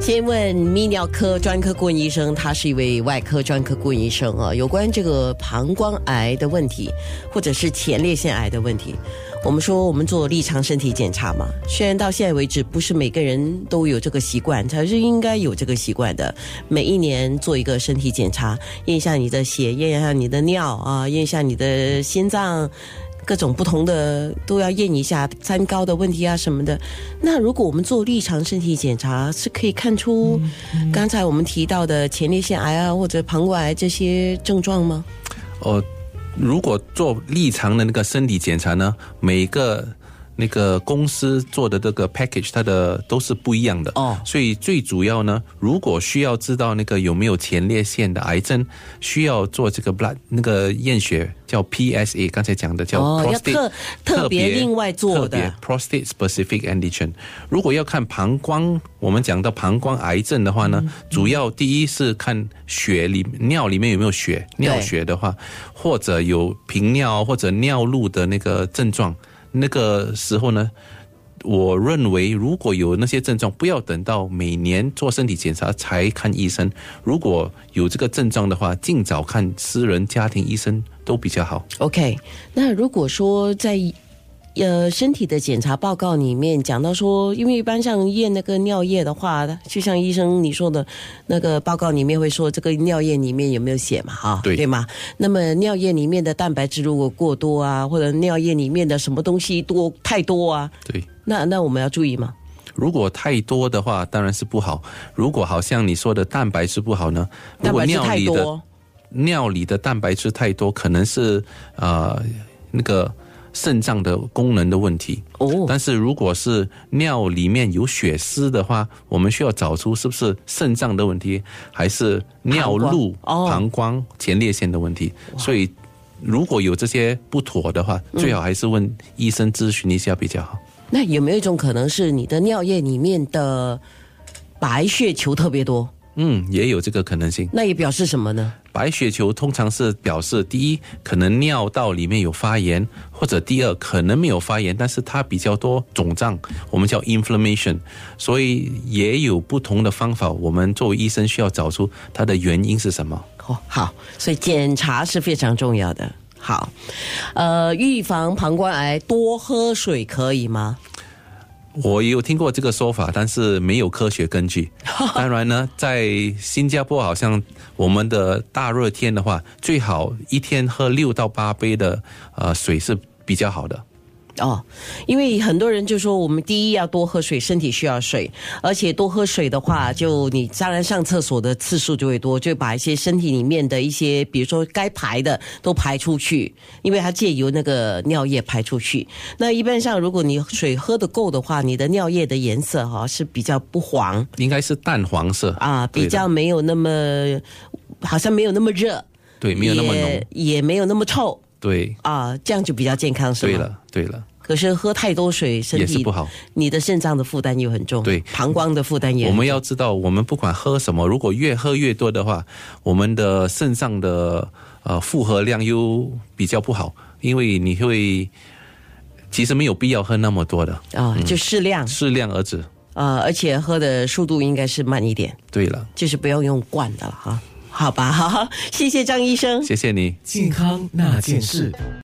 先问泌尿科专科顾问医生，他是一位外科专科顾问医生啊，有关这个膀胱癌的问题，或者是前列腺癌的问题。我们说我们做立常身体检查嘛，虽然到现在为止不是每个人都有这个习惯，才是应该有这个习惯的。每一年做一个身体检查，验一下你的血，验一下你的尿啊，验一下你的心脏，各种不同的都要验一下三高的问题啊什么的。那如果我们做立常身体检查，是可以看出刚才我们提到的前列腺癌啊或者膀胱癌这些症状吗？哦。如果做立常的那个身体检查呢，每个那个公司做的这个 package，它的都是不一样的哦。所以最主要呢，如果需要知道那个有没有前列腺的癌症，需要做这个 blood 那个验血。叫 PSA，刚才讲的叫 prostate，特别另外做的 prostate specific antigen。如果要看膀胱，我们讲到膀胱癌症的话呢，主要第一是看血里尿里面有没有血，尿血的话，或者有频尿或者尿路的那个症状，那个时候呢。我认为，如果有那些症状，不要等到每年做身体检查才看医生。如果有这个症状的话，尽早看私人家庭医生都比较好。OK，那如果说在。呃，身体的检查报告里面讲到说，因为一般像验那个尿液的话，就像医生你说的，那个报告里面会说这个尿液里面有没有血嘛，哈，对对吗？那么尿液里面的蛋白质如果过多啊，或者尿液里面的什么东西多太多啊，对，那那我们要注意吗？如果太多的话，当然是不好。如果好像你说的蛋白质不好呢？蛋白质太多，尿里的蛋白质太多，可能是呃那个。肾脏的功能的问题哦，但是如果是尿里面有血丝的话，我们需要找出是不是肾脏的问题，还是尿路、膀胱、前列腺的问题。所以如果有这些不妥的话，最好还是问医生咨询一下比较好。那有没有一种可能是你的尿液里面的白血球特别多？嗯，也有这个可能性。那也表示什么呢？白血球通常是表示第一，可能尿道里面有发炎，或者第二，可能没有发炎，但是它比较多肿胀，我们叫 inflammation。所以也有不同的方法，我们作为医生需要找出它的原因是什么。哦，好，所以检查是非常重要的。好，呃，预防膀胱癌，多喝水可以吗？我有听过这个说法，但是没有科学根据。当然呢，在新加坡好像我们的大热天的话，最好一天喝六到八杯的呃水是比较好的。哦，因为很多人就说，我们第一要多喝水，身体需要水，而且多喝水的话，就你当然上厕所的次数就会多，就把一些身体里面的一些，比如说该排的都排出去，因为它借由那个尿液排出去。那一般上，如果你水喝的够的话，你的尿液的颜色哈是比较不黄，应该是淡黄色啊，比较没有那么，好像没有那么热，对，没有那么浓，也没有那么臭。对啊，这样就比较健康，是吗？对了，对了。可是喝太多水，身体不好，你的肾脏的负担又很重，对，膀胱的负担也。我们要知道，我们不管喝什么，如果越喝越多的话，我们的肾脏的呃负荷量又比较不好，因为你会其实没有必要喝那么多的啊，就适量，适量而止啊，而且喝的速度应该是慢一点。对了，就是不要用灌的了哈。好吧，好，谢谢张医生，谢谢你，健康那件事。